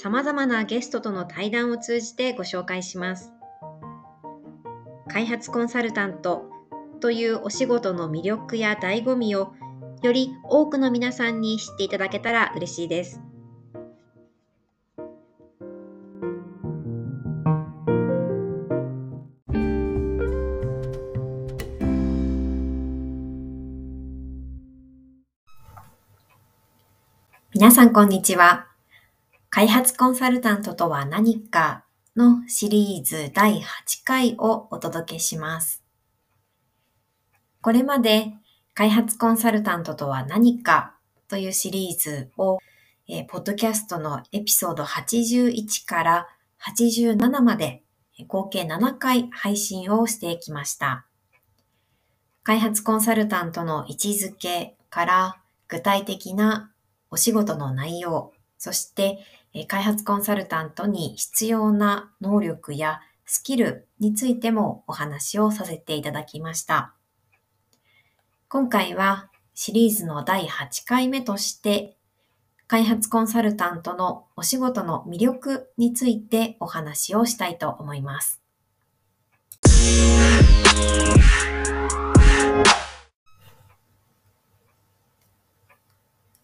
様々なゲストとの対談を通じてご紹介します。開発コンサルタントというお仕事の魅力や醍醐味をより多くの皆さんに知っていただけたら嬉しいです。皆さんこんにちは。開発コンサルタントとは何かのシリーズ第8回をお届けします。これまで開発コンサルタントとは何かというシリーズを、えー、ポッドキャストのエピソード81から87まで合計7回配信をしてきました。開発コンサルタントの位置づけから具体的なお仕事の内容、そして開発コンサルタントに必要な能力やスキルについてもお話をさせていただきました。今回はシリーズの第8回目として開発コンサルタントのお仕事の魅力についてお話をしたいと思います。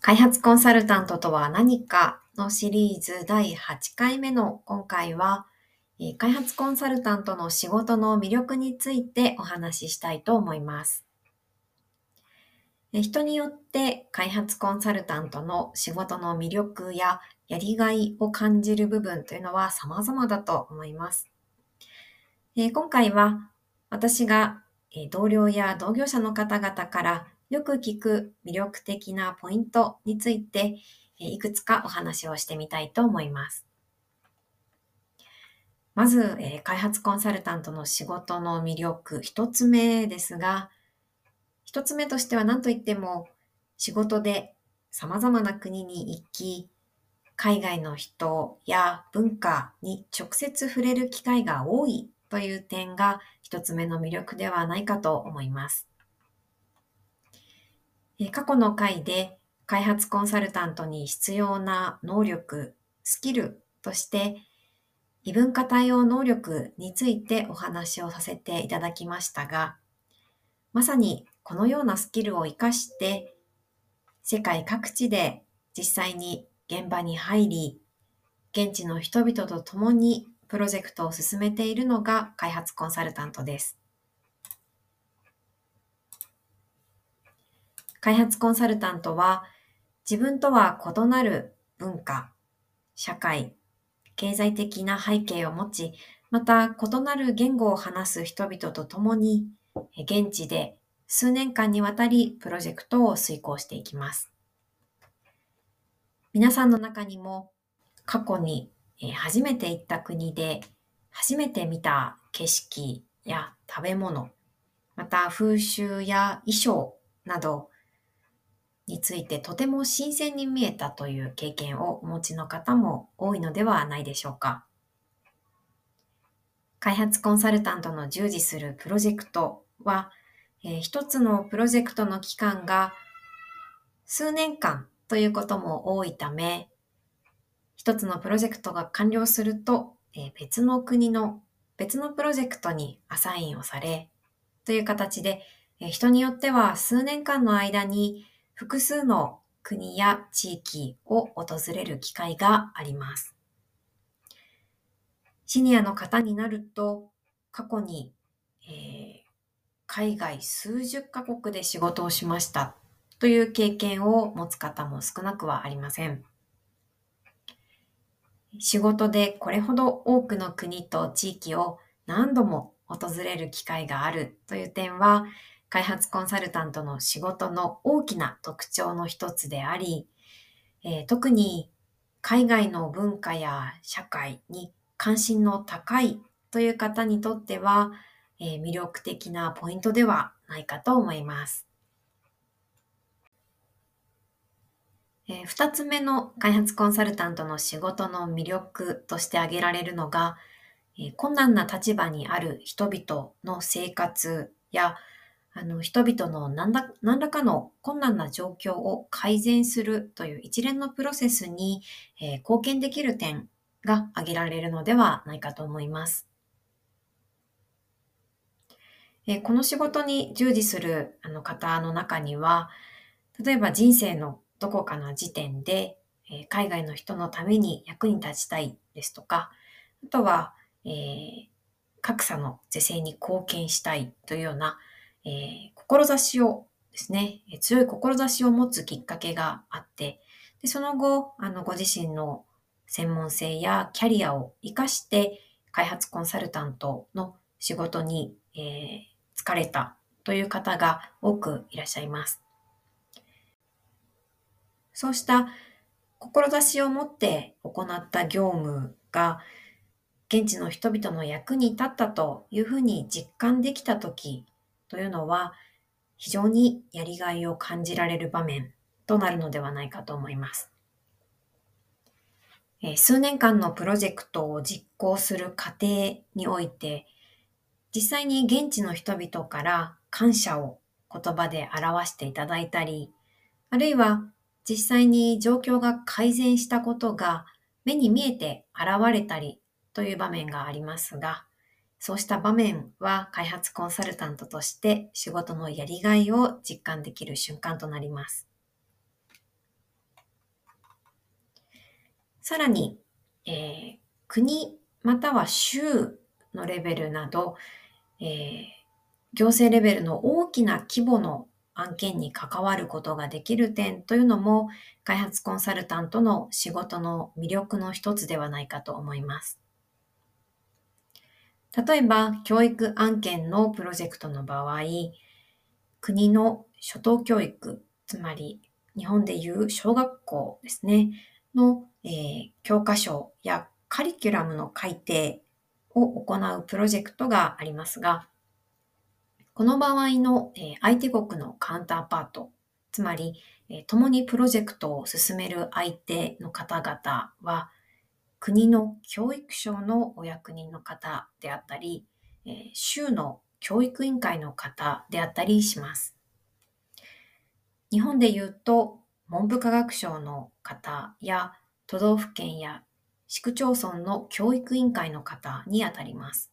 開発コンサルタントとは何かのシリーズ第8回目の今回は、開発コンサルタントの仕事の魅力についてお話ししたいと思います。人によって開発コンサルタントの仕事の魅力ややりがいを感じる部分というのは様々だと思います。今回は私が同僚や同業者の方々からよく聞く魅力的なポイントについていくつかお話をしてみたいと思います。まず、え開発コンサルタントの仕事の魅力、一つ目ですが、一つ目としては何と言っても、仕事で様々な国に行き、海外の人や文化に直接触れる機会が多いという点が一つ目の魅力ではないかと思います。過去の回で開発コンサルタントに必要な能力、スキルとして、異文化対応能力についてお話をさせていただきましたが、まさにこのようなスキルを活かして、世界各地で実際に現場に入り、現地の人々と共にプロジェクトを進めているのが開発コンサルタントです。開発コンサルタントは自分とは異なる文化、社会、経済的な背景を持ち、また異なる言語を話す人々と共に、現地で数年間にわたりプロジェクトを遂行していきます。皆さんの中にも過去に初めて行った国で初めて見た景色や食べ物、また風習や衣装などについてとても新鮮に見えたという経験をお持ちの方も多いのではないでしょうか。開発コンサルタントの従事するプロジェクトは、えー、一つのプロジェクトの期間が数年間ということも多いため、一つのプロジェクトが完了すると、えー、別の国の別のプロジェクトにアサインをされ、という形で、えー、人によっては数年間の間に複数の国や地域を訪れる機会があります。シニアの方になると、過去に、えー、海外数十カ国で仕事をしましたという経験を持つ方も少なくはありません。仕事でこれほど多くの国と地域を何度も訪れる機会があるという点は、開発コンサルタントの仕事の大きな特徴の一つであり、えー、特に海外の文化や社会に関心の高いという方にとっては、えー、魅力的なポイントではないかと思います。えー、二つ目の開発コンサルタントの仕事の魅力として挙げられるのが、えー、困難な立場にある人々の生活や、あの、人々の何ら何らかの困難な状況を改善するという一連のプロセスに、えー、貢献できる点が挙げられるのではないかと思います。えー、この仕事に従事するあの方の中には、例えば人生のどこかの時点で、え海外の人のために役に立ちたいですとか、あとは、えー、格差の是正に貢献したいというような、えー、志をですね、強い志を持つきっかけがあって、でその後、あの、ご自身の専門性やキャリアを活かして、開発コンサルタントの仕事に、えー、疲れたという方が多くいらっしゃいます。そうした志を持って行った業務が現地の人々の役に立ったというふうに実感できたときというのは非常にやりがいを感じられる場面となるのではないかと思います。数年間のプロジェクトを実行する過程において実際に現地の人々から感謝を言葉で表していただいたり、あるいは実際に状況が改善したことが目に見えて現れたりという場面がありますが、そうした場面は開発コンサルタントとして仕事のやりがいを実感できる瞬間となります。さらに、えー、国または州のレベルなど、えー、行政レベルの大きな規模の案件に関わることができる点というのも開発コンサルタントの仕事の魅力の一つではないかと思います。例えば、教育案件のプロジェクトの場合、国の初等教育、つまり日本でいう小学校ですね、の、えー、教科書やカリキュラムの改定を行うプロジェクトがありますが、この場合の、え相手国のカウンターパート、つまり、え共にプロジェクトを進める相手の方々は、国の教育省のお役人の方であったり、え州の教育委員会の方であったりします。日本で言うと、文部科学省の方や都道府県や市区町村の教育委員会の方にあたります。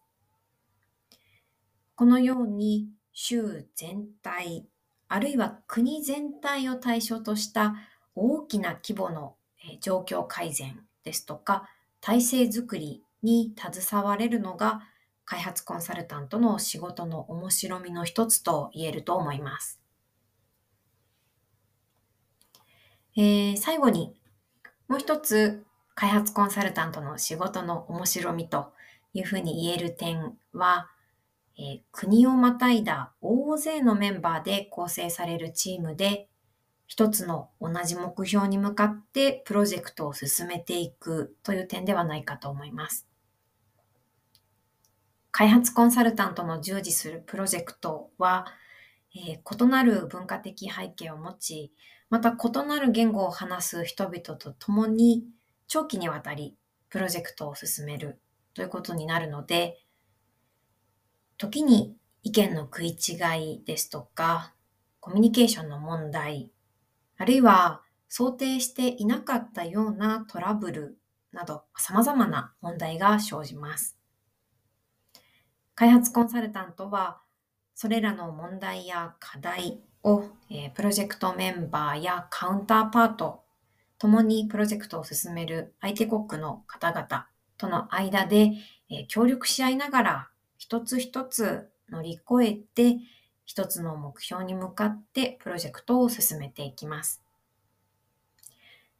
このように州全体、あるいは国全体を対象とした大きな規模の状況改善ですとか体制づくりに携われるのが開発コンサルタントの仕事の面白みの一つと言えると思います。えー、最後にもう一つ開発コンサルタントの仕事の面白みというふうに言える点は、えー、国をまたいだ大勢のメンバーで構成されるチームで、一つの同じ目標に向かってプロジェクトを進めていくという点ではないかと思います。開発コンサルタントの従事するプロジェクトは、えー、異なる文化的背景を持ち、また異なる言語を話す人々と共に長期にわたりプロジェクトを進めるということになるので、時に意見の食い違いですとか、コミュニケーションの問題、あるいは想定していなかったようなトラブルなど様々な問題が生じます。開発コンサルタントは、それらの問題や課題を、え、プロジェクトメンバーやカウンターパート、共にプロジェクトを進める相手国の方々との間で、え協力し合いながら一つ一つ乗り越えて一つの目標に向かってプロジェクトを進めていきます。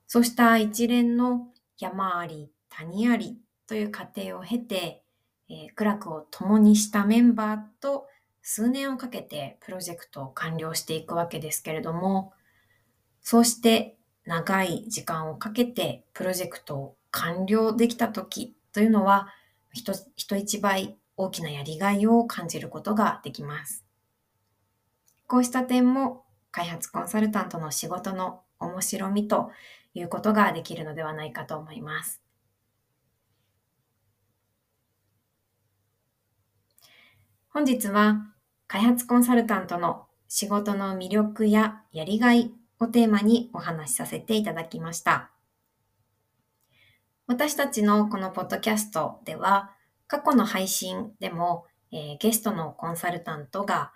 そうした一連の山あり谷ありという過程を経て、えー、苦楽を共にしたメンバーと数年をかけてプロジェクトを完了していくわけですけれども、そうして長い時間をかけてプロジェクトを完了できた時というのは人人一倍大きなやりがいを感じることができます。こうした点も開発コンサルタントの仕事の面白みということができるのではないかと思います。本日は開発コンサルタントの仕事の魅力ややりがいをテーマにお話しさせていただきました。私たちのこのポッドキャストでは過去の配信でも、えー、ゲストのコンサルタントが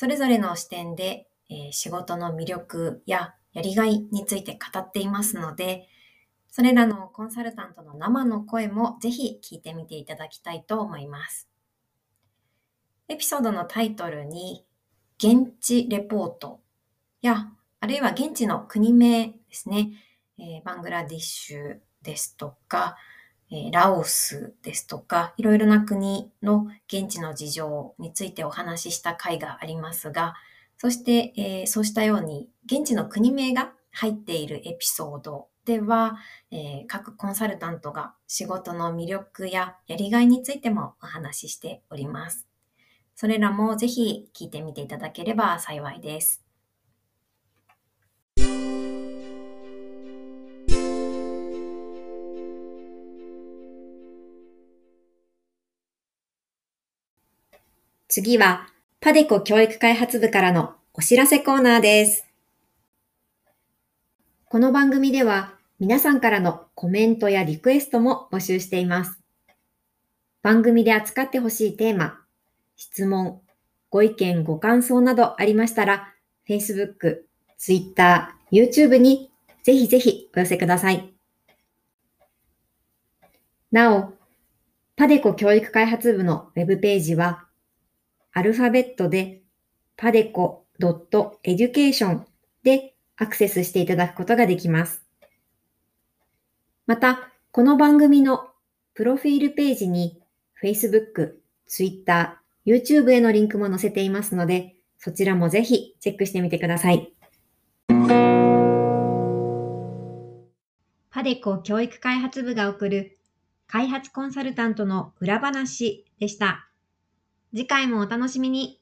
それぞれの視点で、え、仕事の魅力ややりがいについて語っていますので、それらのコンサルタントの生の声もぜひ聞いてみていただきたいと思います。エピソードのタイトルに、現地レポートや、あるいは現地の国名ですね、えー、バングラディッシュですとか、え、ラオスですとか、いろいろな国の現地の事情についてお話しした回がありますが、そして、え、そうしたように、現地の国名が入っているエピソードでは、え、各コンサルタントが仕事の魅力ややりがいについてもお話ししております。それらもぜひ聞いてみていただければ幸いです。次は、パデコ教育開発部からのお知らせコーナーです。この番組では皆さんからのコメントやリクエストも募集しています。番組で扱ってほしいテーマ、質問、ご意見、ご感想などありましたら、Facebook、Twitter、YouTube にぜひぜひお寄せください。なお、パデコ教育開発部のウェブページは、アルファベットで padeco.education でアクセスしていただくことができます。また、この番組のプロフィールページに Facebook、Twitter、YouTube へのリンクも載せていますので、そちらもぜひチェックしてみてください。パデコ教育開発部が送る開発コンサルタントの裏話でした。次回もお楽しみに。